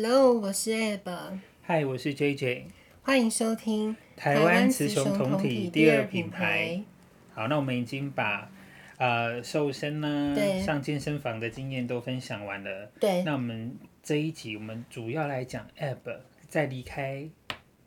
Hello，我是 Ab。Hi，我是 JJ。欢迎收听台湾雌雄同体第二品牌。好，那我们已经把呃瘦身呢，上健身房的经验都分享完了。对。那我们这一集我们主要来讲 Ab 在离开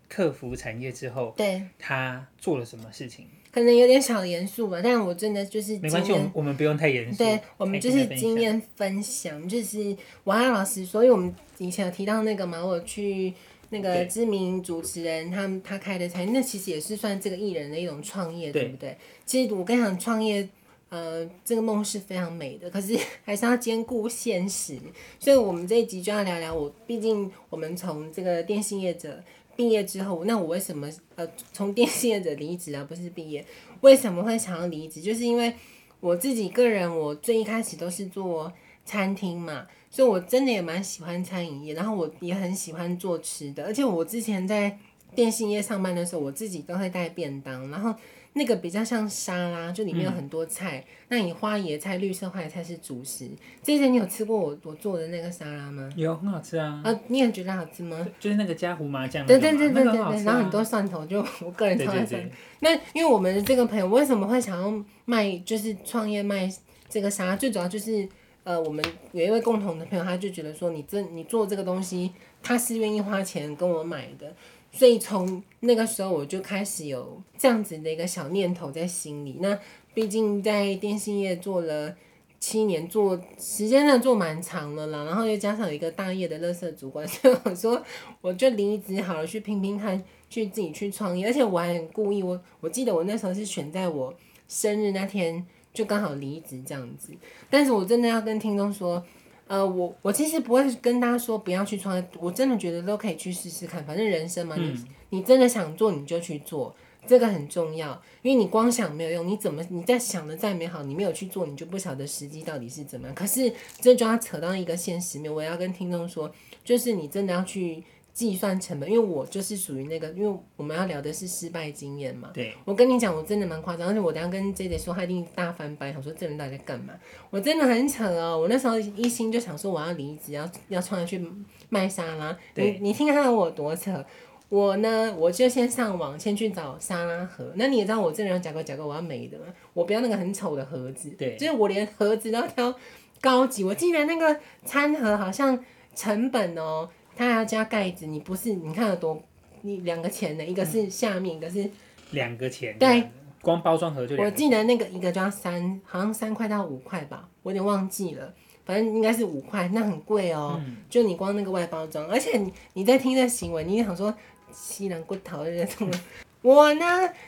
客服产业之后，对，他做了什么事情？可能有点小严肃吧，但我真的就是没关系，我们我们不用太严肃。对，我们就是经验分享，就是我还老师，所以我们以前有提到那个嘛，我去那个知名主持人他们他开的餐厅，那其实也是算这个艺人的一种创业，对不对？其实我跟你讲，创业呃这个梦是非常美的，可是 还是要兼顾现实，所以我们这一集就要聊聊我，毕竟我们从这个电信业者。毕业之后，那我为什么呃从电信业者离职啊？不是毕业，为什么会想要离职？就是因为我自己个人，我最一开始都是做餐厅嘛，所以我真的也蛮喜欢餐饮业，然后我也很喜欢做吃的，而且我之前在电信业上班的时候，我自己都会带便当，然后。那个比较像沙拉，就里面有很多菜。嗯、那你花椰菜、绿色花椰菜是主食。之前你有吃过我我做的那个沙拉吗？有，很好吃啊。啊，你也觉得好吃吗？就是那个加胡麻酱。对对对对对对，啊、然后很多蒜头，就我个人超爱蒜。那因为我们这个朋友为什么会想要卖，就是创业卖这个沙拉？最主要就是呃，我们有一位共同的朋友，他就觉得说你这你做这个东西，他是愿意花钱跟我买的。所以从那个时候我就开始有这样子的一个小念头在心里。那毕竟在电信业做了七年，做时间上做蛮长的了，然后又加上一个大业的乐色主管，所以我说我就离职好了，去拼拼看，去自己去创业。而且我还很故意，我我记得我那时候是选在我生日那天就刚好离职这样子。但是我真的要跟听众说。呃，我我其实不会跟大家说不要去创业，我真的觉得都可以去试试看，反正人生嘛，嗯、你你真的想做你就去做，这个很重要，因为你光想没有用，你怎么你在想的再美好，你没有去做，你就不晓得时机到底是怎么样。可是这就要扯到一个现实面，我要跟听众说，就是你真的要去。计算成本，因为我就是属于那个，因为我们要聊的是失败经验嘛。对。我跟你讲，我真的蛮夸张，而且我等下跟 J J 说，他一定大翻白，想说这人到底在干嘛？我真的很扯哦，我那时候一心就想说我要离职，要要创业去卖沙拉。对。你你听看我多扯，我呢我就先上网先去找沙拉盒。那你也知道我这人要假个假个，我要美的嘛，我不要那个很丑的盒子。对。就是我连盒子都要挑高级，我竟然那个餐盒好像成本哦。它还要加盖子，你不是？你看有多？你两个钱的，一个是下面，嗯、一个是两个钱。对，光包装盒就。我记得那个一个就要三，好像三块到五块吧，我有点忘记了，反正应该是五块，那很贵哦、就你光那个外包装，而且你你在听这行为，你也想说西南骨头的。我呢，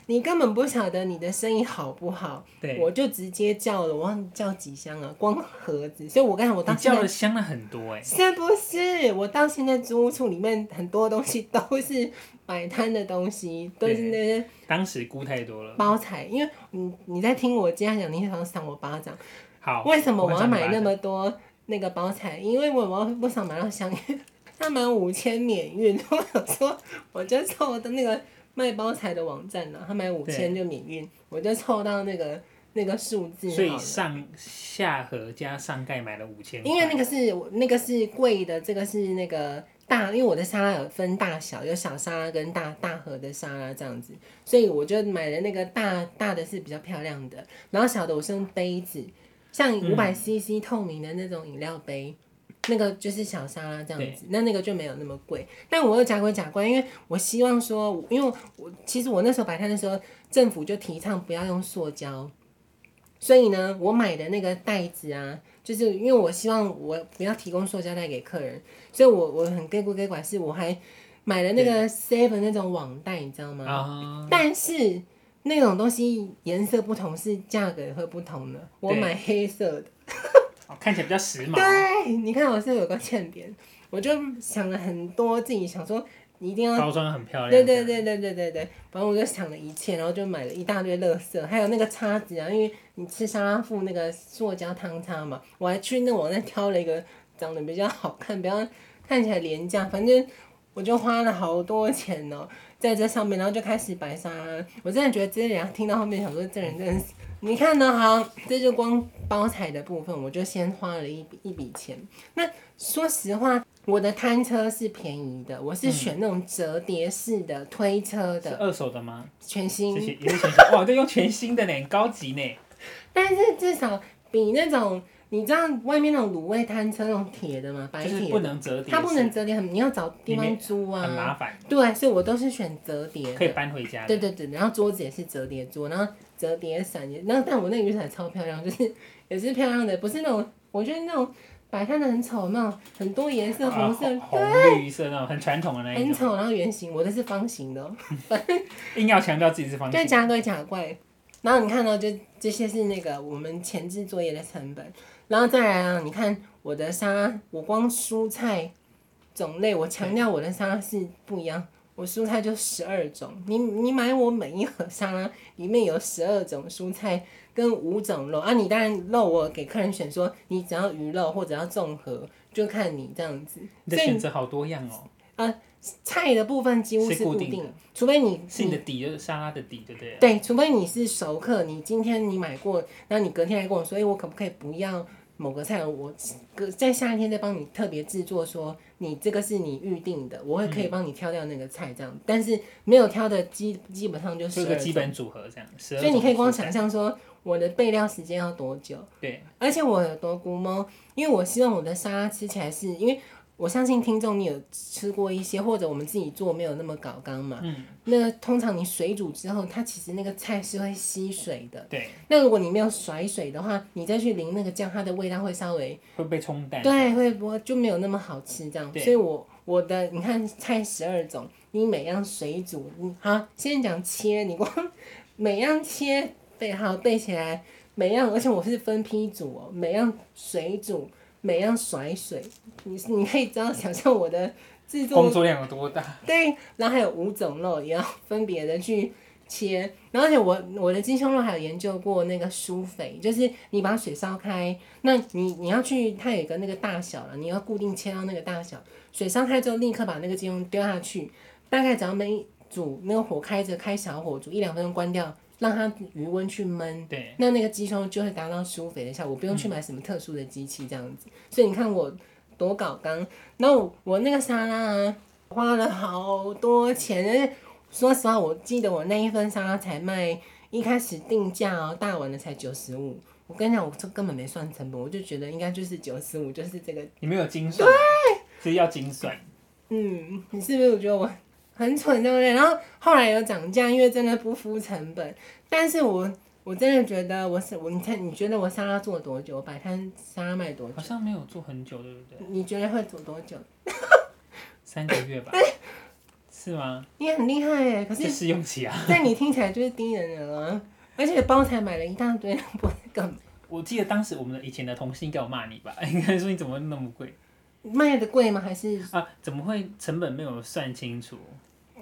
你根本不晓得你的生意好不好，对，我就直接叫了，我忘叫几箱了，光盒子，所以我刚才我当时叫了箱了很多哎、欸，是不是？我到现在租屋处里面很多东西都是摆摊的东西，都是那些当时估太多了。包材，因为你你在听我这样讲，你想赏我巴掌，好，为什么我要买那么多那个包材？因为我我不想买到香烟，他满五千免运，我想说我就凑的那个。卖包材的网站呢、啊，他买五千就免运，我就凑到那个那个数字。所以上下盒加上盖买了五千。因为那个是那个是贵的，这个是那个大，因为我的沙拉有分大小，有小沙拉跟大大盒的沙拉这样子，所以我就买了那个大大的是比较漂亮的，然后小的我是用杯子，像五百 CC 透明的那种饮料杯。嗯那个就是小沙拉这样子，那那个就没有那么贵。但我又假鬼假怪，因为我希望说，因为我其实我那时候摆摊的时候，政府就提倡不要用塑胶，所以呢，我买的那个袋子啊，就是因为我希望我不要提供塑胶袋给客人，所以我我很给鬼给管，是我还买了那个 seven 那种网袋，你知道吗？对但是那种东西颜色不同，是价格也会不同的。我买黑色的。看起来比较时髦。对，你看我是有个欠点，我就想了很多，自己想说你一定要包装很漂亮。对对对对对对对，反正我就想了一切，然后就买了一大堆乐色，还有那个叉子啊，因为你吃沙拉附那个塑胶汤叉嘛，我还去那网站挑了一个长得比较好看，比较看起来廉价，反正我就花了好多钱哦、喔，在这上面，然后就开始白沙拉。我真的觉得这些人听到后面想说，这人真的是。你看呢？好，这就光包材的部分，我就先花了一笔一笔钱。那说实话，我的摊车是便宜的，我是选那种折叠式的推车的。是 二手的吗？全新。也 是全新。哇，这用全新的呢，很高级呢。但是至少比那种。你知道外面那种卤味摊车那种铁的吗？白铁不能折叠，它不能折叠，很你要找地方租啊，很麻烦。对，所以我都是选折叠，可以搬回家。对对对，然后桌子也是折叠桌，然后折叠伞也，然后但我那个雨伞超漂亮，就是 也是漂亮的，不是那种我觉得那种摆摊的很丑那种，很多颜色，红色、啊、红绿色那种很传统的那一种。很丑，然后圆形，我的是方形的，硬要强调自己是方形。对，假对假怪。然后你看到就这些是那个我们前置作业的成本。然后再来啊，你看我的沙拉，我光蔬菜种类，我强调我的沙拉是不一样，我蔬菜就十二种。你你买我每一盒沙拉里面有十二种蔬菜跟五种肉啊，你当然肉我给客人选说，你只要鱼肉或者要综合，就看你这样子。你的选择好多样哦。啊，菜的部分几乎是固定，定除非你是你的底就是沙拉的底，对不对？对，除非你是熟客，你今天你买过，然后你隔天来跟我说，哎，我可不可以不要？某个菜，我隔在夏天再帮你特别制作，说你这个是你预定的，我会可以帮你挑掉那个菜这样，嗯、但是没有挑的基基本上就是个基本组合这样，所以你可以光想象说我的备料时间要多久，对，而且我有多估摸，因为我希望我的沙拉吃起来是因为。我相信听众，你有吃过一些，或者我们自己做没有那么搞刚嘛？嗯。那通常你水煮之后，它其实那个菜是会吸水的。对。那如果你没有甩水的话，你再去淋那个酱，它的味道会稍微会被冲淡。对，会不会就没有那么好吃这样。对。所以我我的你看菜十二种，你每样水煮，你好，先讲切，你光每样切背好背起来，每样而且我是分批煮哦，每样水煮。每样甩水，你你可以知道想象我的制作 工作量有多大。对，然后还有五种肉也要分别的去切，然后而且我我的鸡胸肉还有研究过那个疏肥，就是你把水烧开，那你你要去它有一个那个大小了，你要固定切到那个大小，水烧开之后立刻把那个鸡胸丢下去，大概只要焖煮那个火开着开小火煮一两分钟关掉。让它余温去焖，对，那那个鸡胸就会达到舒肥的效果，不用去买什么特殊的机器这样子。嗯、所以你看我多搞刚，然后我那个沙拉啊，花了好多钱。说实话，我记得我那一份沙拉才卖，一开始定价哦，大碗的才九十五。我跟你讲，我这根本没算成本，我就觉得应该就是九十五，就是这个。你没有精算，对，所以要精算。嗯，你是不是觉得我？很蠢，对不对？然后后来有涨价，因为真的不敷成本。但是我我真的觉得我是我，你看，你觉得我沙拉做多久？摆摊沙拉卖多久？好像没有做很久，对不对？你觉得会做多久？三个月吧？是吗？你很厉害耶！可是试用期啊。但你听起来就是低能人啊！而且包材买了一大堆，不会更。我记得当时我们的以前的同事应该有骂你吧？应该说你怎么那么贵？卖的贵吗？还是啊？怎么会成本没有算清楚？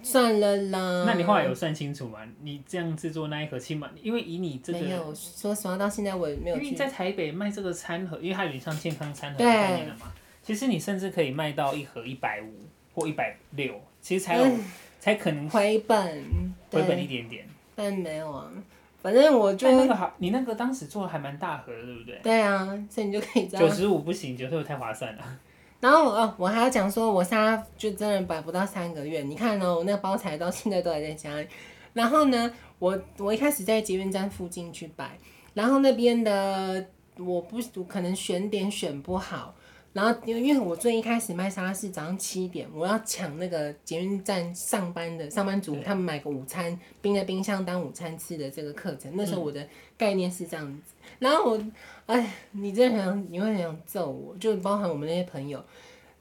算了啦。那你后来有算清楚吗？你这样制作那一盒，起码因为以你这个，没有。说实话，到现在我也没有。因为在台北卖这个餐盒，因为它有点像健康餐盒的概念了嘛。其实你甚至可以卖到一盒一百五或一百六，其实才有、嗯、才可能回本，回本一点点。但没有啊，反正我就那个好，你那个当时做的还蛮大盒的，对不对？对啊，所以你就可以。九十五不行，九十五太划算了。然后哦，我还要讲说，我沙拉就真的摆不到三个月。你看哦，我那个包材到现在都还在家里。然后呢，我我一开始在捷运站附近去摆，然后那边的我不我可能选点选不好。然后因为因为我最一开始卖沙拉是早上七点，我要抢那个捷运站上班的上班族，他们买个午餐冰在冰箱当午餐吃的这个课程。那时候我的概念是这样子。然后我。哎，你真的很想，你会很想揍我，就包含我们那些朋友。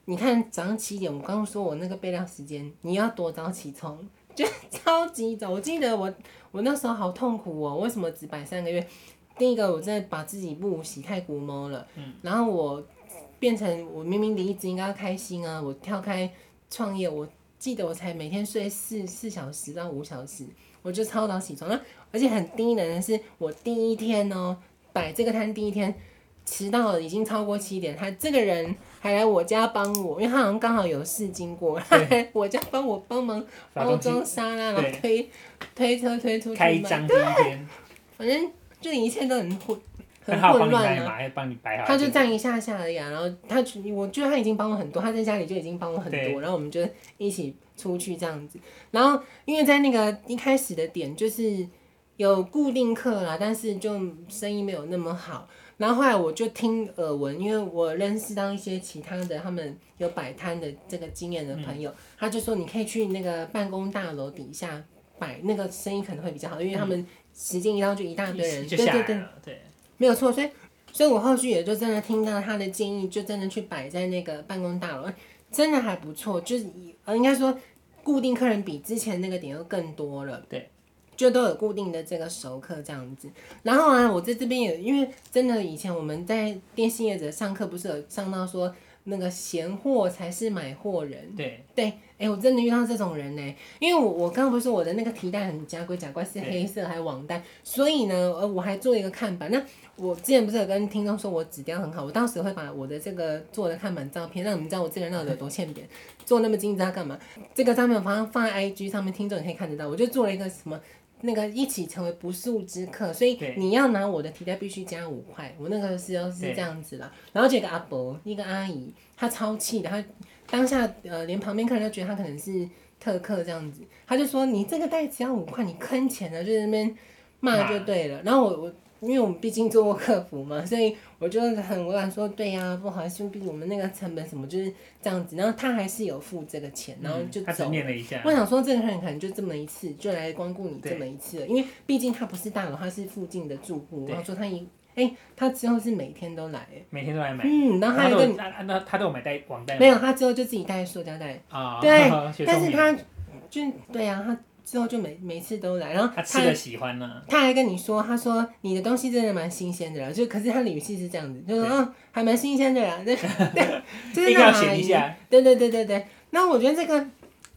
你看早上七点，我刚刚说我那个备料时间，你要多早起床？就超级早。我记得我我那时候好痛苦哦，为什么只摆三个月？第一个，我真的把自己不洗太龟毛了。嗯。然后我变成我明明离职应该要开心啊，我跳开创业，我记得我才每天睡四四小时到五小时，我就超早起床。那而且很低能的是，我第一天哦。摆这个摊第一天迟到了，已经超过七点，他这个人还来我家帮我，因为他好像刚好有事经过，他 来我家帮我帮忙包装沙拉，然后推推车推出去卖。开张第一天，反正就一切都很混。很混乱啊！他就站一下下而已啊，然后他，我觉得他已经帮我很多，他在家里就已经帮我很多，然后我们就一起出去这样子。然后因为在那个一开始的点就是有固定客啦，但是就生意没有那么好。然后后来我就听耳闻，因为我认识到一些其他的他们有摆摊的这个经验的朋友，嗯、他就说你可以去那个办公大楼底下摆，那个生意可能会比较好，因为他们时间一到就一大堆人，对对对对。没有错，所以，所以我后续也就真的听到他的建议，就真的去摆在那个办公大楼，真的还不错，就是呃，应该说固定客人比之前那个点又更多了，对，就都有固定的这个熟客这样子。然后啊，我在这边也因为真的以前我们在电信业者上课不是有上到说。那个闲货才是买货人，对对，哎、欸，我真的遇到这种人呢，因为我我刚刚不是说我的那个提袋很假鬼假怪是黑色还网袋，所以呢，呃，我还做一个看板。那我之前不是有跟听众说我纸雕很好，我到时会把我的这个做的看板照片，让你们知道我这个人到底有多欠扁，做那么精致要干嘛？这个照片我放放在 IG 上面，听众也可以看得到。我就做了一个什么？那个一起成为不速之客，所以你要拿我的提袋必须加五块。我那个时候是这样子啦，然后这个阿伯一个阿姨，她超气的，她当下呃连旁边客人都觉得她可能是特客这样子，她就说你这个袋子要五块，你坑钱了，就在那边骂就对了。然后我我。因为我们毕竟做过客服嘛，所以我就很委婉说，对呀、啊，不好意思，毕竟我们那个成本什么就是这样子。然后他还是有付这个钱，然后就走。他只念了一下。我想说，这个人可能就这么一次，就来光顾你这么一次了。因为毕竟他不是大佬，他是附近的住户。然后说他一，哎、欸，他之后是每天都来，每天都来买。嗯，然后他还跟那那他都有买带网袋？没有，他之后就自己带塑胶袋。啊。对，但是他就对呀、啊，他。之后就每每次都来，然后他，他吃的喜欢呢、啊，他还跟你说，他说你的东西真的蛮新鲜的啦，就可是他的语气是这样子，就说嗯，还蛮新鲜的啦，对 对，就是那阿姨，对对对对对。那我觉得这个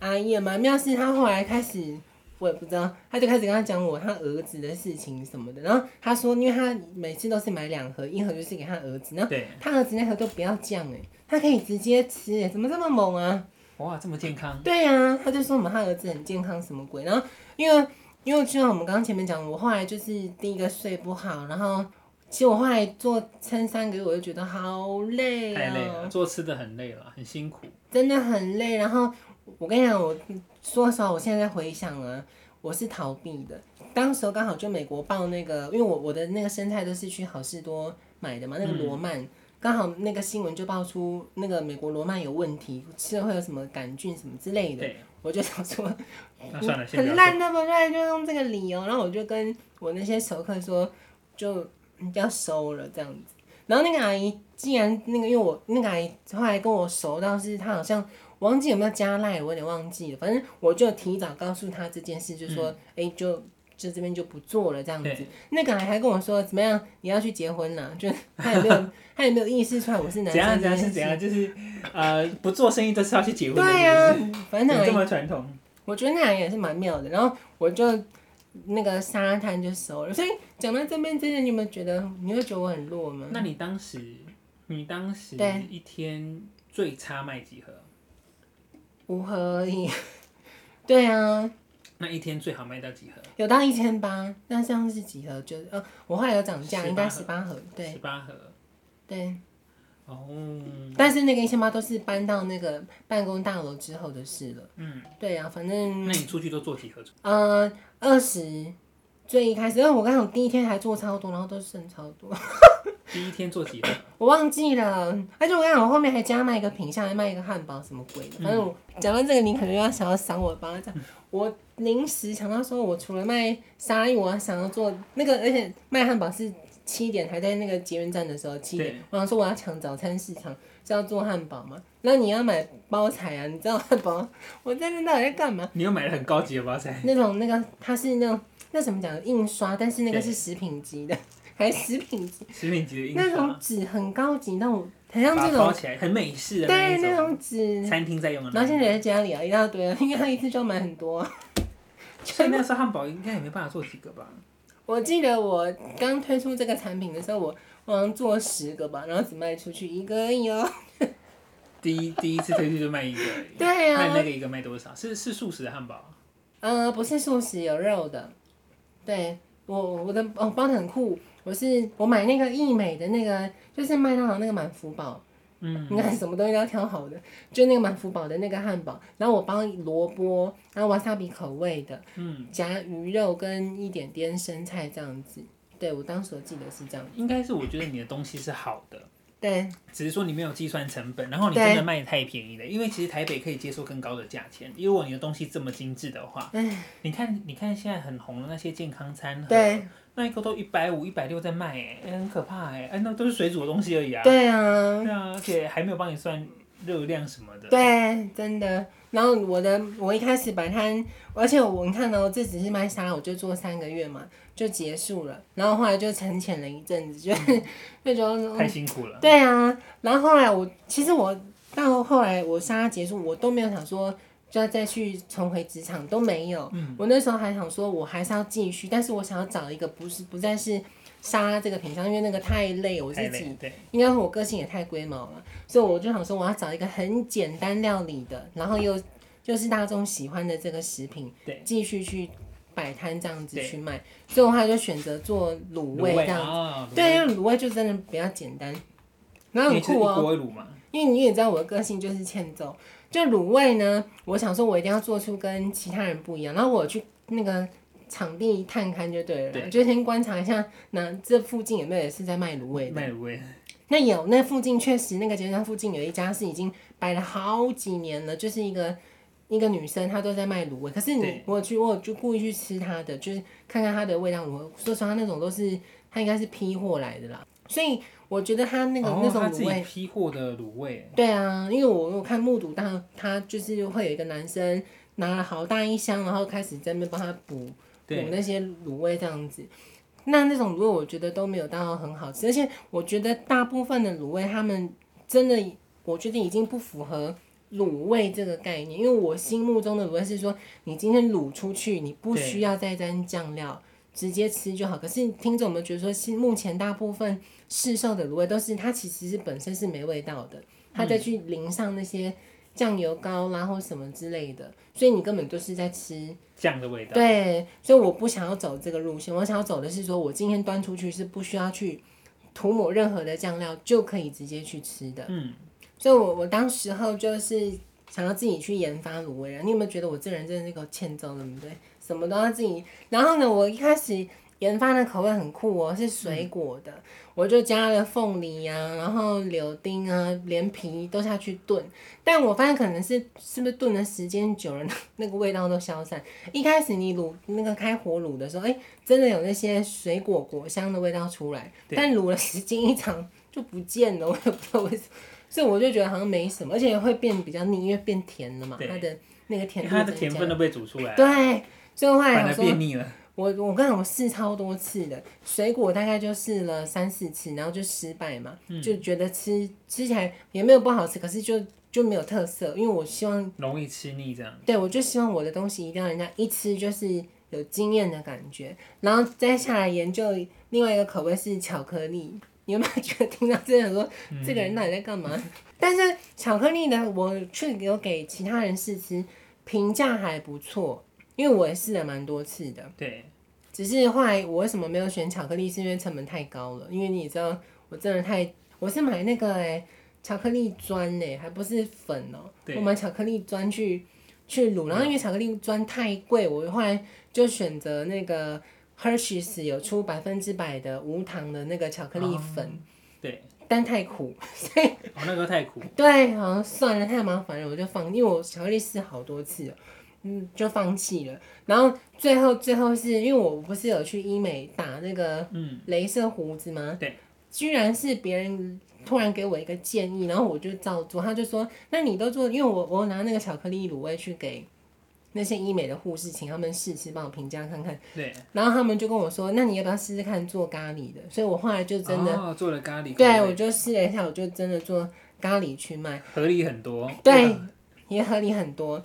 阿姨也蛮妙，是她后来开始，我也不知道，她就开始跟他讲我他儿子的事情什么的，然后她说，因为她每次都是买两盒，一盒就是给他儿子，然后他儿子那盒都不要酱哎，他可以直接吃哎，怎么这么猛啊？哇，这么健康！对呀、啊，他就说我们他儿子很健康，什么鬼？然后因为因为就像我们刚刚前面讲，我后来就是第一个睡不好，然后其实我后来做撑三个月，我就觉得好累啊，太累了，做吃的很累了，很辛苦，真的很累。然后我跟你讲，我说实话，我现在在回想啊，我是逃避的。当时刚好就美国报那个，因为我我的那个生菜都是去好市多买的嘛，那个罗曼。嗯刚好那个新闻就爆出那个美国罗曼有问题，吃了会有什么杆菌什么之类的。我就想说，那算了，很烂的嘛，就用这个理由，然后我就跟我那些熟客说，就要收了这样子。然后那个阿姨既然那个，因为我那个阿姨后来跟我熟到是，她好像忘记有没有加赖，我有点忘记了。反正我就提早告诉她这件事，就说，哎、嗯欸，就。就这边就不做了，这样子。那个还还跟我说怎么样？你要去结婚了？就他也没有，他也没有意识出来我是男生。怎样？怎样是怎样？就是呃，不做生意都是要去结婚的。对呀、啊，反正这么传统。我觉得那样也是蛮妙的。然后我就那个沙滩就收了。所以讲到这边，真的你有没有觉得？你会觉得我很弱吗？那你当时，你当时一天最差卖几盒？五盒而已。对啊。那一天最好卖到几盒？有到一千八，那像是几盒？就呃，我后来有涨价，应该十八盒，对，十八盒，对，哦，但是那个一千八都是搬到那个办公大楼之后的事了。嗯，对啊，反正。那你出去都做几盒？呃，二十，最一开始，因为我刚好第一天还做超多，然后都剩超多。第一天做几盒？我忘记了，而且我刚好后面还加卖一个品相，还卖一个汉堡，什么鬼的？反正我讲到这个，你可能要想要赏我巴掌。我临时想到说，我除了卖沙拉，我还想要做那个，而且卖汉堡是七点还在那个捷运站的时候，七点，我想说我要抢早餐市场，是要做汉堡嘛？那你要买包材啊？你知道汉堡？我在那到底在干嘛？你又买了很高级的包材？那种那个它是那种那怎么讲印刷，但是那个是食品级的，还是食品级？食品级的印刷。那种纸很高级，那种很像这种包起来很美式的对那种纸，餐厅在用的。然后现在在家里啊，一大堆啊，因为他一次就买很多。所以那时候汉堡应该也没办法做几个吧？我记得我刚推出这个产品的时候，我好像做十个吧，然后只卖出去一个而已哦。第一第一次推出就卖一个而已。对啊。卖那个一个卖多少？是是素食的汉堡？呃，不是素食，有肉的。对。我我的哦包的很酷，我是我买那个易美的那个，就是麦当劳那个满福堡。嗯，你看什么东西都要挑好的，就那个满福堡的那个汉堡，然后我包萝卜，然后瓦萨比口味的，嗯，夹鱼肉跟一点点生菜这样子。对，我当时我记得是这样。应该是我觉得你的东西是好的。对，只是说你没有计算成本，然后你真的卖太便宜了。因为其实台北可以接受更高的价钱，如果你的东西这么精致的话，你看，你看现在很红的那些健康餐盒，对，那一个都一百五、一百六在卖，哎，很可怕，哎，哎，那都是水煮的东西而已啊。对啊，对啊，而且还没有帮你算热量什么的。对，真的。然后我的，我一开始摆摊，而且我你看到、喔、这只是卖沙拉，我就做三个月嘛。就结束了，然后后来就沉潜了一阵子，就 那种太辛苦了。对啊，然后后来我其实我到后来我沙拉结束，我都没有想说就要再去重回职场，都没有。嗯。我那时候还想说，我还是要继续，但是我想要找一个不是不再是沙拉这个品相，因为那个太累，我自己对，应该我个性也太龟毛了，所以我就想说我要找一个很简单料理的，然后又就是大众喜欢的这个食品，对，继续去。摆摊这样子去卖，所以我后来就选择做卤味这样子。哦、对，因为卤味就真的比较简单，然后很酷哦。因为你也知道我的个性就是欠揍，就卤味呢，我想说我一定要做出跟其他人不一样。然后我去那个场地探勘就对了，对就先观察一下，那这附近有没有也是在卖卤味的？卖卤味。那有，那附近确实那个捷运站附近有一家是已经摆了好几年了，就是一个。一个女生，她都在卖卤味，可是你我去，我就故意去吃她的，就是看看她的味道。我说实话，那种都是她应该是批货来的啦，所以我觉得她那个、哦、那种卤味批货的卤味。对啊，因为我我看目睹到他就是会有一个男生拿了好大一箱，然后开始在那边帮他补补那些卤味这样子。那那种卤味我觉得都没有到很好吃，而且我觉得大部分的卤味他们真的，我觉得已经不符合。卤味这个概念，因为我心目中的卤味是说，你今天卤出去，你不需要再沾酱料，直接吃就好。可是听众们觉得说，目前大部分市售的卤味都是它其实是本身是没味道的，它再去淋上那些酱油膏，啦或什么之类的，所以你根本就是在吃酱的味道。对，所以我不想要走这个路线，我想要走的是说我今天端出去是不需要去涂抹任何的酱料就可以直接去吃的。嗯。所以我我当时候就是想要自己去研发卤味啊，你有没有觉得我这人真的是个欠揍，对不对？什么都要自己。然后呢，我一开始研发的口味很酷哦，是水果的，嗯、我就加了凤梨啊，然后柳丁啊，连皮都下去炖。但我发现可能是是不是炖的时间久了，那个味道都消散。一开始你卤那个开火卤的时候，哎、欸，真的有那些水果果香的味道出来。但卤了时间一长就不见了，我也不知道为什么。所以我就觉得好像没什么，而且会变比较腻，因为变甜了嘛，它的那个甜度，它的甜分都被煮出来了。对，所以后来我说，变腻了。我我刚才我试超多次的水果，大概就试了三四次，然后就失败嘛，嗯、就觉得吃吃起来也没有不好吃，可是就就没有特色，因为我希望容易吃腻这样。对，我就希望我的东西一定要人家一吃就是有惊艳的感觉，然后再下来研究另外一个口味是巧克力。你有没有觉得听到这样说，嗯、这个人到底在干嘛？但是巧克力呢，我却有给其他人试吃，评价还不错，因为我也试了蛮多次的。对。只是后来我为什么没有选巧克力，是因为成本太高了。因为你知道，我真的太，我是买那个哎、欸，巧克力砖哎，还不是粉哦、喔。我买巧克力砖去去卤，然后因为巧克力砖太贵，我后来就选择那个。Hershey's 有出百分之百的无糖的那个巧克力粉，嗯、对，但太苦，所以哦，那个太苦，对，好像算了，太麻烦了，我就放，因为我巧克力试好多次了，嗯，就放弃了。然后最后最后是因为我不是有去医美打那个嗯镭射胡子吗？对，居然是别人突然给我一个建议，然后我就照做，他就说，那你都做，因为我我拿那个巧克力卤味去给。那些医美的护士请他们试吃，帮我评价看看。对。然后他们就跟我说：“那你要不要试试看做咖喱的？”所以，我后来就真的、哦、做了咖喱。对，我就试了一下，我就真的做咖喱去卖，合理很多。对，吧也合理很多。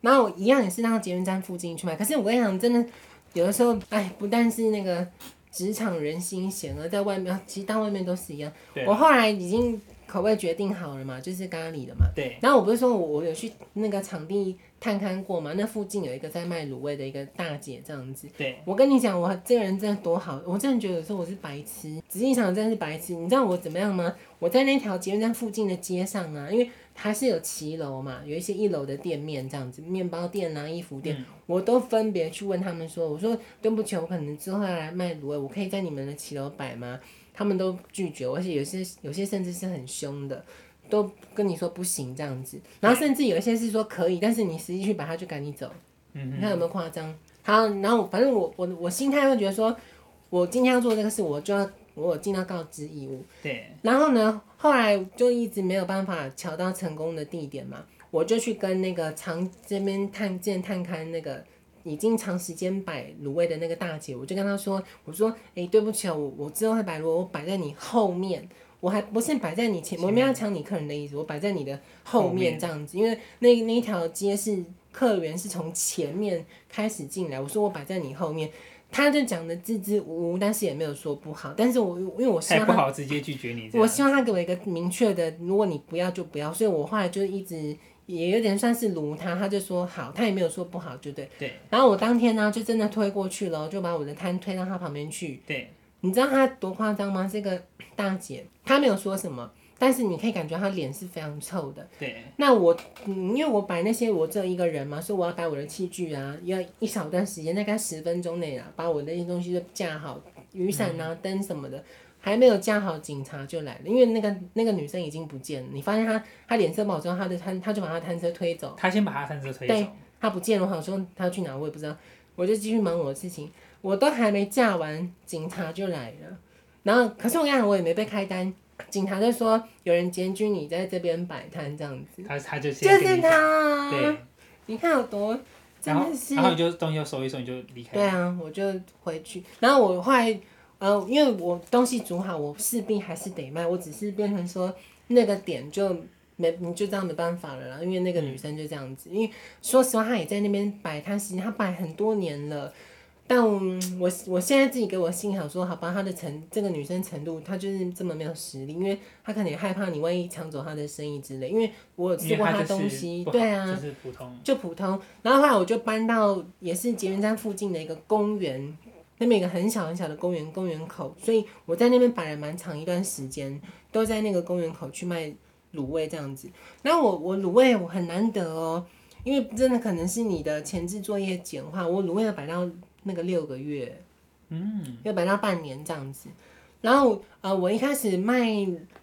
然后我一样也是到捷运站附近去卖。可是我跟你讲，真的有的时候，哎，不但是那个职场人心险恶，在外面其实到外面都是一样。我后来已经口味决定好了嘛，就是咖喱的嘛。对。然后我不是说我我有去那个场地探看过嘛？那附近有一个在卖卤味的一个大姐这样子。对。我跟你讲，我这个人真的多好，我真的觉得有时候我是白痴，仔细想真的是白痴。你知道我怎么样吗？我在那条捷运站附近的街上啊，因为还是有骑楼嘛，有一些一楼的店面这样子，面包店啊、衣服店，嗯、我都分别去问他们说，我说对不起，我可能之后要来卖卤味，我可以在你们的骑楼摆吗？他们都拒绝，而且有些有些甚至是很凶的，都跟你说不行这样子。然后甚至有一些是说可以，但是你实际去把他就赶你走。嗯，你看有没有夸张？好，然后反正我我我心态会觉得说，我今天要做这个事，我就要我有尽到告知义务。对。然后呢，后来就一直没有办法瞧到成功的地点嘛，我就去跟那个长这边探见探勘那个。已经长时间摆卤味的那个大姐，我就跟她说：“我说，哎、欸，对不起啊，我我之后会摆卤味，我摆在你后面，我还不是摆在你前，我没有要抢你客人的意思，我摆在你的后面这样子，因为那那一条街是客源是从前面开始进来，我说我摆在你后面，他就讲的支支吾吾，但是也没有说不好，但是我因为我希望他不好直接拒绝你，我希望他给我一个明确的，如果你不要就不要，所以我后来就一直。”也有点算是卢他，他就说好，他也没有说不好，就对。对。然后我当天呢，就真的推过去了，就把我的摊推到他旁边去。对。你知道他多夸张吗？这个大姐，她没有说什么，但是你可以感觉她脸是非常臭的。对。那我，嗯，因为我摆那些我只有一个人嘛，所以我要摆我的器具啊，要一小段时间，大概十分钟内啊，把我那些东西都架好，雨伞啊、灯、嗯、什么的。还没有架好，警察就来了。因为那个那个女生已经不见了。你发现她，她脸色不好之后，她的摊，她就把她摊车推走。她先把她摊车推走。对，她不见了。我好说她要去哪，我也不知道。我就继续忙我的事情，我都还没架完，警察就来了。然后，可是我跟你讲，我也没被开单。警察就说有人检举你在这边摆摊这样子。他他就就是他。对。你看有多真的是。然后你就东西收一收，你就离开。对啊，我就回去。然后我后来。呃，因为我东西煮好，我势必还是得卖。我只是变成说那个点就没，你就这样没办法了啦。因为那个女生就这样子，因为说实话，她也在那边摆摊，时间她摆很多年了。但我我，我现在自己给我心想说，好吧，她的程这个女生程度，她就是这么没有实力，因为她可能也害怕你万一抢走她的生意之类。因为我有吃过她东西，对啊，就是普通，就普通。然后后来我就搬到也是捷运站附近的一个公园。那边有一个很小很小的公园，公园口，所以我在那边摆了蛮长一段时间，都在那个公园口去卖卤味这样子。然后我我卤味我很难得哦，因为真的可能是你的前置作业简化，我卤味要摆到那个六个月，嗯，要摆到半年这样子。然后呃，我一开始卖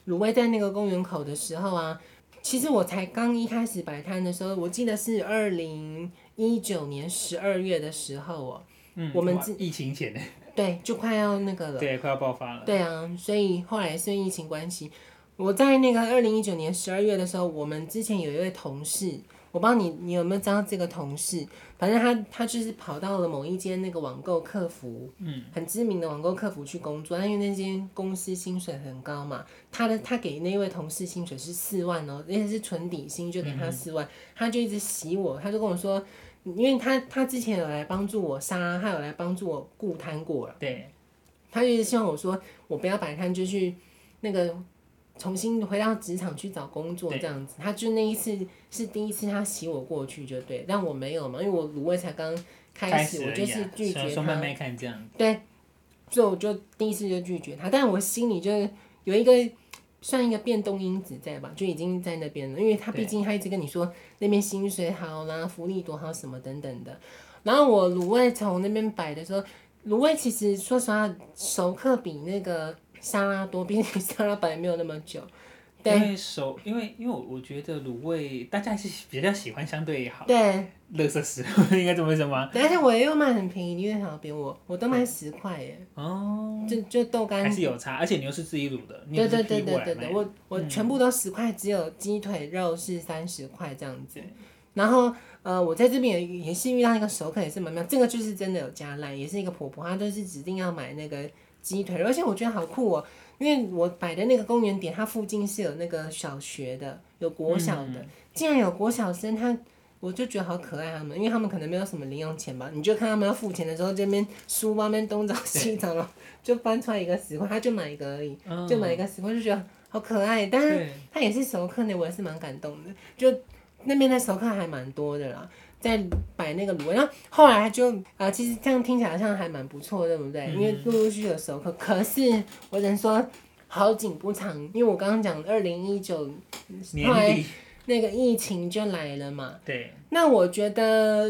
卤味在那个公园口的时候啊，其实我才刚一开始摆摊的时候，我记得是二零一九年十二月的时候哦。嗯，我们疫情前呢，对，就快要那个了，对，快要爆发了。对啊，所以后来是因为疫情关系，我在那个二零一九年十二月的时候，我们之前有一位同事，我不知道你你有没有知道这个同事，反正他他就是跑到了某一间那个网购客服，嗯，很知名的网购客服去工作，因为那间公司薪水很高嘛，他的他给那位同事薪水是四万哦，而且是纯底薪，就给他四万，嗯，他就一直洗我，他就跟我说。因为他他之前有来帮助我杀，他有来帮助我顾摊过了。对。他就是希望我说，我不要摆摊，就去那个重新回到职场去找工作这样子。他就那一次是第一次，他洗我过去就对，但我没有嘛，因为我卤味才刚开始，我就是拒绝他。慢慢看这样。对。所以我就第一次就拒绝他，但我心里就有一个。算一个变动因子在吧，就已经在那边了，因为他毕竟他一直跟你说那边薪水好啦，福利多好什么等等的。然后我卤味从那边摆的时候，卤味其实说实话熟客比那个沙拉多，毕竟沙拉摆没有那么久。因为熟，因为因为我我觉得卤味大家是比较喜欢相对好，对，乐色食物 应该这么说吗？而且我又卖很便宜，因为好比我我都卖十块耶，哦，就就豆干。还是有差，而且你又是自己卤的，对对对对对对，我我全部都十块，只有鸡腿肉是三十块这样子。然后呃，我在这边也也是遇到一个熟客，也是蛮妙，这个就是真的有加赖，也是一个婆婆，她就是指定要买那个鸡腿肉，而且我觉得好酷哦。因为我摆的那个公园点，它附近是有那个小学的，有国小的。嗯、既然有国小生，他我就觉得好可爱他们，因为他们可能没有什么零用钱吧。你就看他们要付钱的时候，这边书包那边东找 西找了，就翻出来一个十块，他就买一个而已，就买一个十块，就觉得好可爱。但是他也是熟客呢，我也是蛮感动的。就那边的熟客还蛮多的啦，在摆那个卤味。然后后来就啊、呃，其实这样听起来好像还蛮不错，对不对？因为陆陆续续有熟客，可是我只能说好景不长，因为我刚刚讲二零一九年底那个疫情就来了嘛。对。那我觉得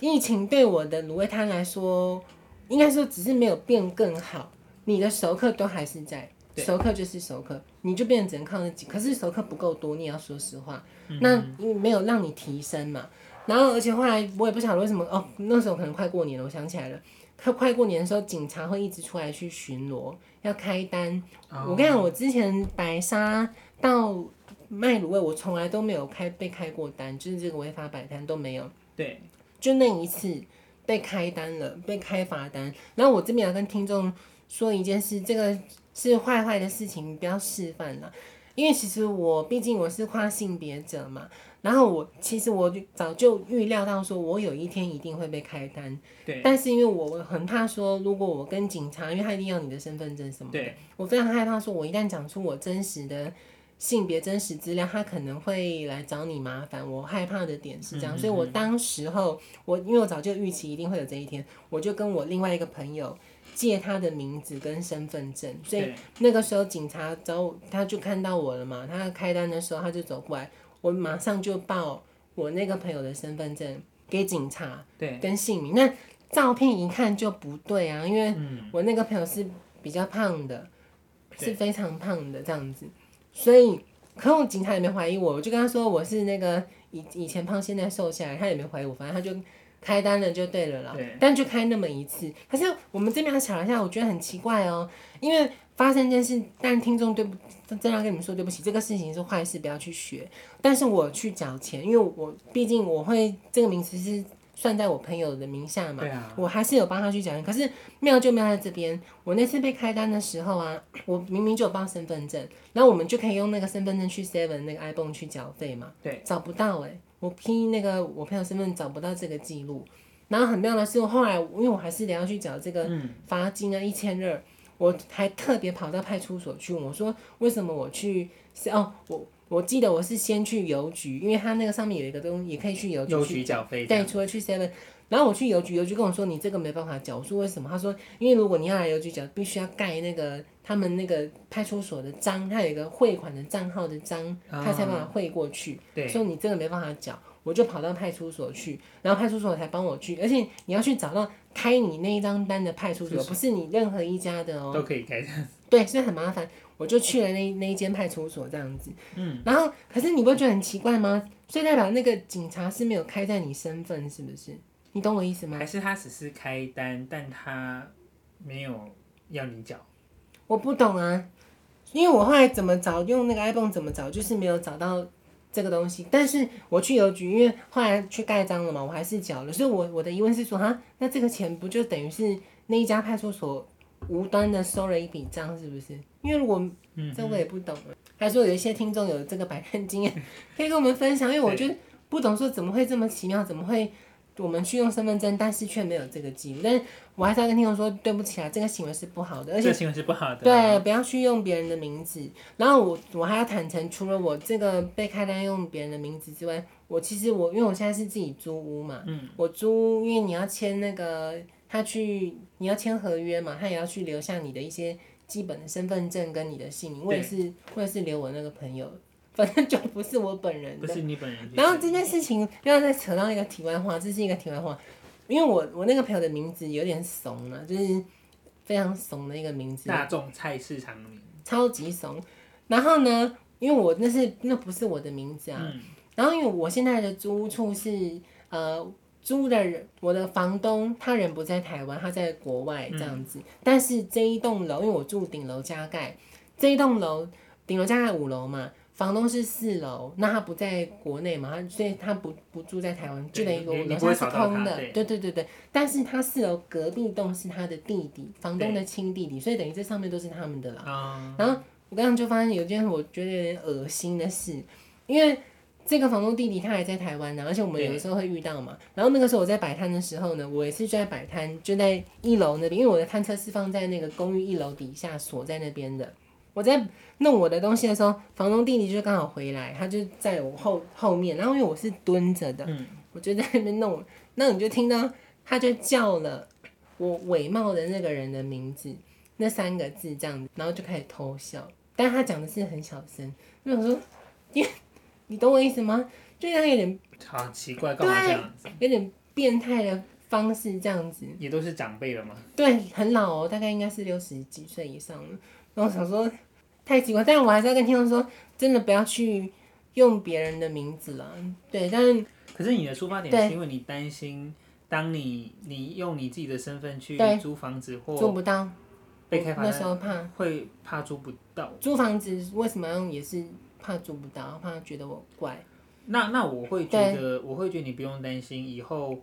疫情对我的卤味摊来说，应该说只是没有变更好，你的熟客都还是在，熟客就是熟客，你就变成只能靠那几，可是熟客不够多，你也要说实话，嗯、那因为没有让你提升嘛。然后而且后来我也不晓得为什么哦，那时候可能快过年了，我想起来了，快快过年的时候，警察会一直出来去巡逻，要开单。哦、我跟你讲，我之前白沙到卖卤味，我从来都没有开被开过单，就是这个违法摆摊都没有。对，就那一次。被开单了，被开罚单。然后我这边要跟听众说一件事，这个是坏坏的事情，不要示范了。因为其实我毕竟我是跨性别者嘛，然后我其实我早就预料到说，我有一天一定会被开单。对。但是因为我很怕说，如果我跟警察，因为他一定要你的身份证什么的，对我非常害怕说，我一旦讲出我真实的。性别真实资料，他可能会来找你麻烦。我害怕的点是这样，嗯嗯嗯，所以我当时候，我因为我早就预期一定会有这一天，我就跟我另外一个朋友借他的名字跟身份证。所以那个时候警察找我，他就看到我了嘛。他开单的时候，他就走过来，我马上就报我那个朋友的身份证给警察，对，跟姓名。那照片一看就不对啊，因为我那个朋友是比较胖的，是非常胖的这样子。所以，可我警察也没怀疑我，我就跟他说我是那个以以前胖现在瘦下来，他也没怀疑我，反正他就开单了就对了啦。对。但就开那么一次，可是我们这边要想一下，我觉得很奇怪哦，因为发生一件事，但听众对不，真要跟你们说对不起，这个事情是坏事，不要去学。但是我去缴钱，因为我毕竟我会这个名词是。算在我朋友的名下嘛，啊、我还是有帮他去缴。可是妙就妙在这边，我那次被开单的时候啊，我明明就有报身份证，然后我们就可以用那个身份证去 Seven 那个 ibon 去缴费嘛。对，找不到哎、欸，我拼那个我朋友身份找不到这个记录。然后很妙的是，我后来因为我还是得要去缴这个罚金啊，一千二，我还特别跑到派出所去我说，为什么我去哦我。我记得我是先去邮局，因为他那个上面有一个东西，也可以去邮局。邮局缴费。对，除了去 seven，然后我去邮局，邮局跟我说你这个没办法缴。我说为什么？他说因为如果你要来邮局缴，必须要盖那个他们那个派出所的章，他有一个汇款的账号的章，他才把它汇过去。哦、对。说你这个没办法缴，我就跑到派出所去，然后派出所才帮我去，而且你要去找到开你那一张单的派出所，不是你任何一家的哦。都可以开。对，所以很麻烦。我就去了那那一间派出所这样子，嗯，然后可是你不会觉得很奇怪吗？所以代表那个警察是没有开在你身份，是不是？你懂我意思吗？还是他只是开单，但他没有要你缴？我不懂啊，因为我后来怎么找用那个 iPhone 怎么找，就是没有找到这个东西。但是我去邮局，因为后来去盖章了嘛，我还是缴了。所以我我的疑问是说，哈，那这个钱不就等于是那一家派出所？无端的收了一笔账，是不是？因为我这我也不懂了，还说有一些听众有这个摆摊经验，可以跟我们分享。因为我觉得不懂，说怎么会这么奇妙？怎么会我们去用身份证，但是却没有这个记录？但是我还是要跟听众说，对不起啊，这个行为是不好的，而且这个行为是不好的。对，不要去用别人的名字。然后我我还要坦诚，除了我这个被开单用别人的名字之外，我其实我因为我现在是自己租屋嘛，嗯，我租，因为你要签那个。他去，你要签合约嘛？他也要去留下你的一些基本的身份证跟你的姓名。我也是，我也是留我那个朋友，反正就不是我本人的。不是你本人。然后这件事情要再扯到一个题外话，这是一个题外话，因为我我那个朋友的名字有点怂了，就是非常怂的一个名字。大众菜市场的名。超级怂。然后呢，因为我那是那不是我的名字啊。嗯。然后因为我现在的租屋处是呃。租的人，我的房东他人不在台湾，他在国外这样子。嗯、但是这一栋楼，因为我住顶楼加盖，这一栋楼顶楼加盖五楼嘛，房东是四楼，那他不在国内嘛，所以他不不住在台湾，就等于我楼下是空的。对对对对，但是他四楼隔壁栋是他的弟弟，房东的亲弟弟，所以等于这上面都是他们的啦。嗯、然后我刚刚就发现有件我觉得有点恶心的事，因为。这个房东弟弟他还在台湾呢，而且我们有的时候会遇到嘛。然后那个时候我在摆摊的时候呢，我也是就在摆摊，就在一楼那边，因为我的摊车是放在那个公寓一楼底下锁在那边的。我在弄我的东西的时候，房东弟弟就刚好回来，他就在我后后面，然后因为我是蹲着的，嗯、我就在那边弄，那你就听到他就叫了我伪冒的那个人的名字，那三个字这样子，然后就开始偷笑，但他讲的是很小声，我想说，你你懂我意思吗？就他有点好奇怪，干嘛这样子？有点变态的方式这样子，也都是长辈了嘛？对，很老哦，大概应该是六十几岁以上了。然后我想说太奇怪，但是我还是要跟听众说，真的不要去用别人的名字了。对，但是可是你的出发点是因为你担心，当你你用你自己的身份去租房子或租不到被开发，那时候怕会怕租不到。租房子为什么？也是怕租不到，怕觉得我怪。那那我会觉得，我会觉得你不用担心，以后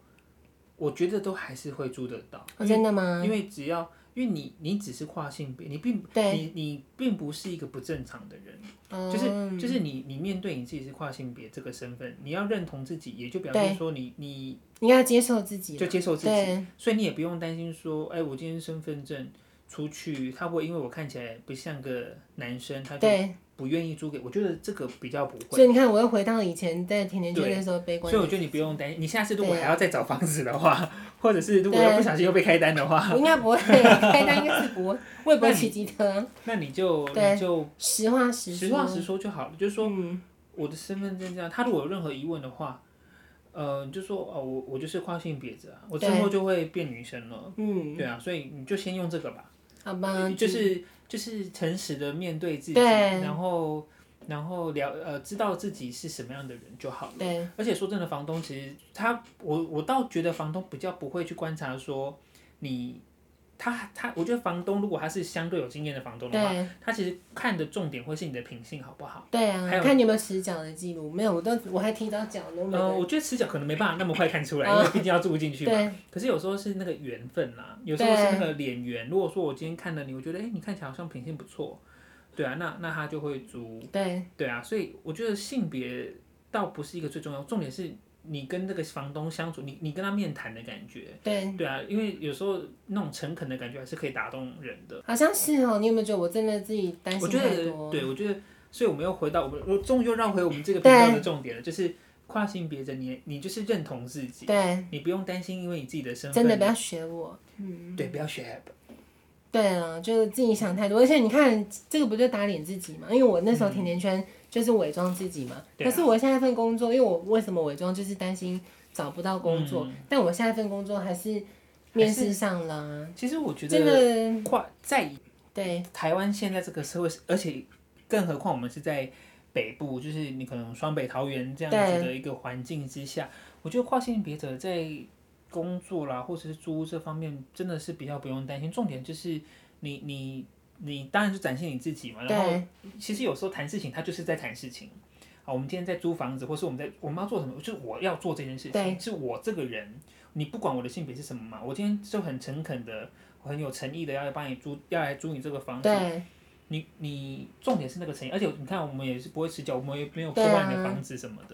我觉得都还是会租得到。真的吗？因为只要，因为你你只是跨性别，你并你你并不是一个不正常的人，就是就是你你面对你自己是跨性别这个身份，你要认同自己，也就表示说你你你要接受自己，就接受自己，所以你也不用担心说，哎，我今天身份证出去，他会因为我看起来不像个男生，他就。不愿意租给我，觉得这个比较不会。所以你看，我又回到以前在甜甜圈的时候悲观。所以我觉得你不用担心，你下次如果还要再找房子的话，或者是如果要不小心又被开单的话，应该不会开单，应该是不会，我也不会骑机车。那你就你就实话实说实话实说就好了，就是说我的身份证这样，他如果有任何疑问的话，呃，你就说哦，我我就是跨性别者啊，我之后就会变女生了。嗯，对啊，所以你就先用这个吧。好吧，就是。就是诚实的面对自己，然后然后了呃知道自己是什么样的人就好了。对，而且说真的，房东其实他我我倒觉得房东比较不会去观察说你他他，我觉得房东如果他是相对有经验的房东的话，他其实看的重点会是你的品性好不好？对啊，还有看你有没有迟缴的记录，没有我都我还提早缴呢。呃，我觉得迟缴可能没办法那么快看出来，因为毕竟要住进去嘛。对。可是有时候是那个缘分啦，有时候是那个脸缘。如果说我今天看了你，我觉得哎，你看起来好像品性不错，对啊，那那他就会租。对。对啊，所以我觉得性别倒不是一个最重要，重点是。你跟这个房东相处，你你跟他面谈的感觉，对对啊，因为有时候那种诚恳的感觉还是可以打动人的。好像是哦，你有没有觉得我真的自己担心太多？我觉得，对，我觉得，所以我们又回到我们，我终于又绕回我们这个频道的重点了，就是跨性别者，你你就是认同自己，对，你不用担心，因为你自己的身份，真的不要学我，嗯，对，不要学。对啊，就是自己想太多，而且你看这个不就打脸自己吗？因为我那时候甜甜圈。嗯就是伪装自己嘛，可是我下一份工作，因为我为什么伪装，就是担心找不到工作。但我下一份工作还是面试上了。其实我觉得，真的跨在对台湾现在这个社会，而且更何况我们是在北部，就是你可能双北桃园这样子的一个环境之下，我觉得跨性别者在工作啦，或者是租屋这方面，真的是比较不用担心。重点就是你你。你当然是展现你自己嘛，然后其实有时候谈事情，他就是在谈事情。好，我们今天在租房子，或是我们在我们要做什么，就是我要做这件事情，对是我这个人，你不管我的性别是什么嘛，我今天就很诚恳的，我很有诚意的要来帮你租，要来租你这个房子。对你你重点是那个诚意，而且你看我们也是不会持久，我们也没有破坏你的房子什么的，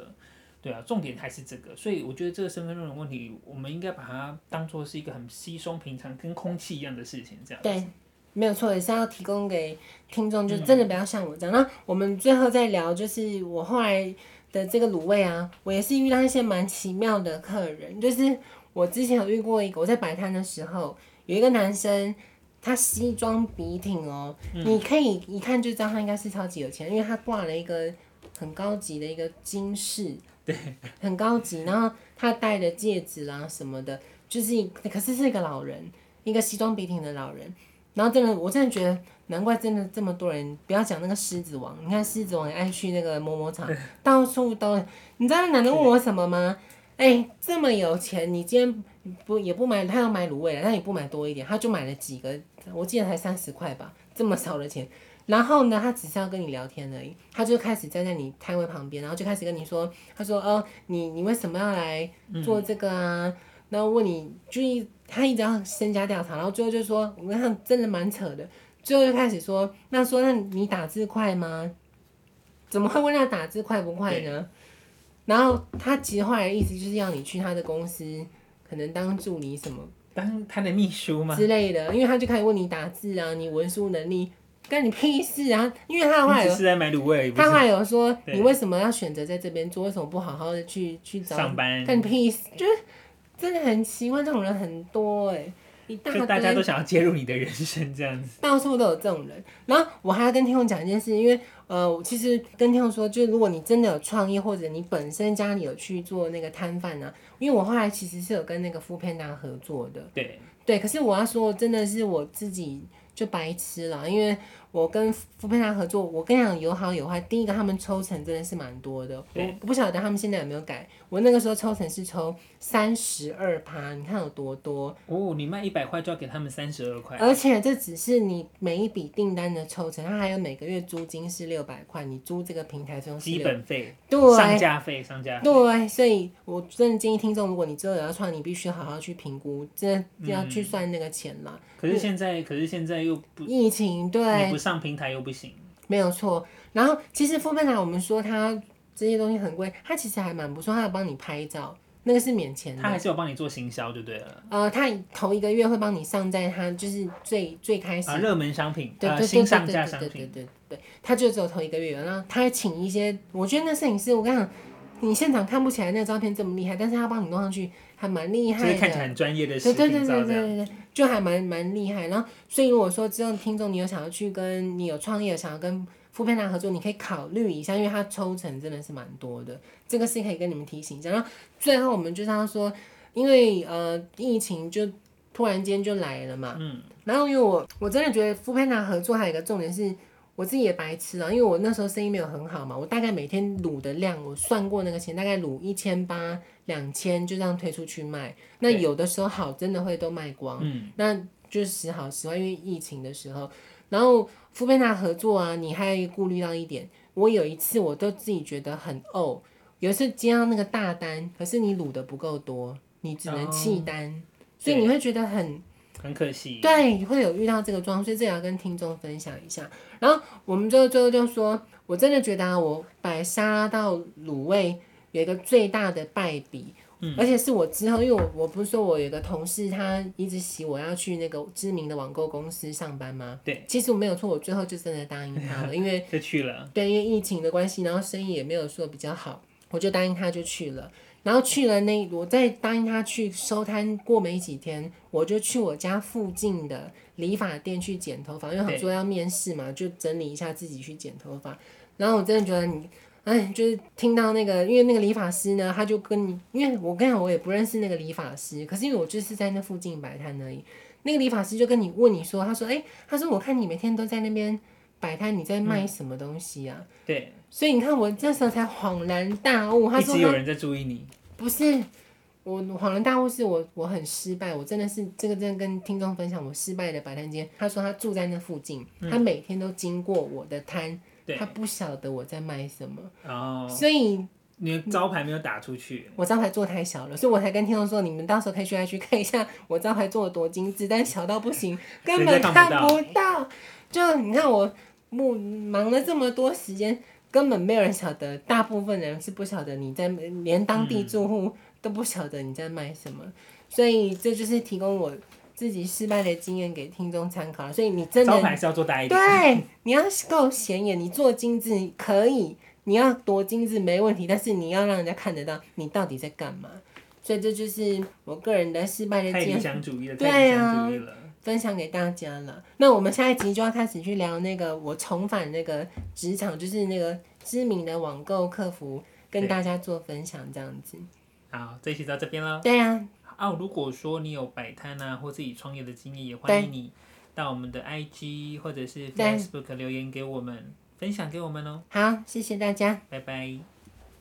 对啊，对啊，重点还是这个，所以我觉得这个身份认同问题，我们应该把它当做是一个很稀松平常，跟空气一样的事情，这样子。对没有错，也是要提供给听众，就真的不要像我这样。那、嗯、我们最后再聊，就是我后来的这个卤味啊，我也是遇到一些蛮奇妙的客人。就是我之前有遇过一个，我在摆摊的时候，有一个男生，他西装笔挺哦，嗯、你可以一看就知道他应该是超级有钱，因为他挂了一个很高级的一个金饰，对，很高级，然后他戴的戒指啦、啊、什么的，就是可是是一个老人，一个西装笔挺的老人。然后真的，我真的觉得难怪真的这么多人，不要讲那个狮子王，你看狮子王也爱去那个摸摸场，到处都。你知道那男的问我什么吗？哎、欸，这么有钱，你今天不也不买，他要买卤味了，他也不买多一点，他就买了几个，我记得才三十块吧，这么少的钱。然后呢，他只是要跟你聊天而已，他就开始站在你摊位旁边，然后就开始跟你说，他说哦，你你为什么要来做这个啊？嗯然后问你，就一他一直要身家调查，然后最后就说，我跟他真的蛮扯的。最后就开始说，那说那你打字快吗？怎么会问他打字快不快呢？然后他其实后来的意思就是要你去他的公司，可能当助理什么，当他的秘书嘛？之类的，因为他就开始问你打字啊，你文书能力干你屁事啊！因为他后来有是在买卤味，他还有说你为什么要选择在这边做？为什么不好好的去去找上班？干你屁事！就是真的很奇怪，这种人很多哎、欸。就大家都想要介入你的人生这样子，到处都有这种人。然后我还要跟听众讲一件事，因为呃，我其实跟听众说，就是如果你真的有创业，或者你本身家里有去做那个摊贩呢，因为我后来其实是有跟那个 foodpanda 合作的。对对，可是我要说，真的是我自己就白痴了，因为。我跟 foodpanda 合作，我跟你讲有好有坏。第一个，他们抽成真的是蛮多的，我不晓得他们现在有没有改。我那个时候抽成是抽三十二趴，你看有多多。哦，你卖一百块就要给他们三十二块。而且这只是你每一笔订单的抽成，他还有每个月租金是六百块，你租这个平台费用是基本费，对，上架费，上架。对，所以我真的建议听众，如果你之后有要创，你必须好好去评估，真的要去算那个钱了。嗯。可是现在，可是现在又不疫情，对，不上平台又不行。没有错，然后其实 foodpanda 我们说它这些东西很贵，它其实还蛮不错，它有帮你拍照，那个是免钱的。它还是有帮你做行销就对了。呃，它头一个月会帮你上在它就是最最开始啊热门商品，对对对新上架商品，对对对对，它就只有头一个月，然后他还请一些，我觉得那摄影师，我跟你讲，你现场看不起来那个照片这么厉害，但是他帮你弄上去还蛮厉害的，看起来很专业的对对对对对对对。就还蛮蛮厉害，然后所以如果说之后听众你有想要去跟你有创业想要跟 foodpanda 合作，你可以考虑一下，因为它抽成真的是蛮多的，这个是可以跟你们提醒一下。然后最后我们就是要说，因为呃疫情就突然间就来了嘛，嗯，然后因为我我真的觉得 foodpanda 合作还有一个重点是。我自己也白痴啊，因为我那时候生意没有很好嘛，我大概每天卤的量，我算过那个钱，大概卤一千八、两千，就这样推出去卖。那有的时候好，真的会都卖光，嗯，那就是时好时坏，因为疫情的时候。然后 foodpanda 合作啊，你还要顾虑到一点，我有一次我都自己觉得很呕，有一次接到那个大单，可是你卤的不够多，你只能弃单，哦，所以你会觉得很。很可惜，对，会有遇到这个状况，所以这也要跟听众分享一下。然后我们最后最后就说，我真的觉得啊，我摆沙拉到卤味有一个最大的败笔，嗯，而且是我之后，因为我我不是说我有个同事，他一直洗我要去那个知名的网购公司上班吗？对，其实我没有错，我最后就真的答应他了，因为就去了，对，因为疫情的关系，然后生意也没有说比较好，我就答应他就去了。然后去了那，我再答应他去收摊过没几天，我就去我家附近的理发店去剪头发，因为好说要面试嘛，就整理一下自己去剪头发。然后我真的觉得你，哎，就是听到那个，因为那个理发师呢，他就跟你，因为我跟你讲，我也不认识那个理发师，可是因为我就是在那附近摆摊而已。那个理发师就跟你问你说，他说，哎，他说我看你每天都在那边摆摊，你在卖什么东西啊？对。所以你看，我这时候才恍然大悟。他说他一直有人在注意你。不是，我恍然大悟，是我我很失败，我真的是这个真的跟听众分享我失败的摆摊经验。他说他住在那附近，嗯、他每天都经过我的摊，他不晓得我在卖什么。哦。所以你的招牌没有打出去。我招牌做太小了，所以我才跟听众说，你们到时候可以去去看一下我招牌做的多精致，但小到不行，根本看不到。就你看我忙忙了这么多时间。根本没有人晓得，大部分人是不晓得你在，连当地住户都不晓得你在卖什么，嗯、所以这就是提供我自己失败的经验给听众参考。所以你真的招牌是要做大一点，对，你要够显眼，你做精致可以，你要多精致没问题，但是你要让人家看得到你到底在干嘛。所以这就是我个人的失败的经验。太理想主义了，太理想主义了。分享给大家了。那我们下一集就要开始去聊那个我重返那个职场，就是那个知名的网购客服，跟大家做分享这样子。好，这一期到这边了。对呀、啊。啊，如果说你有摆摊啊或自己创业的经历，也欢迎你到我们的 IG 或者是 Facebook 留言给我们，分享给我们哦。好，谢谢大家，拜拜。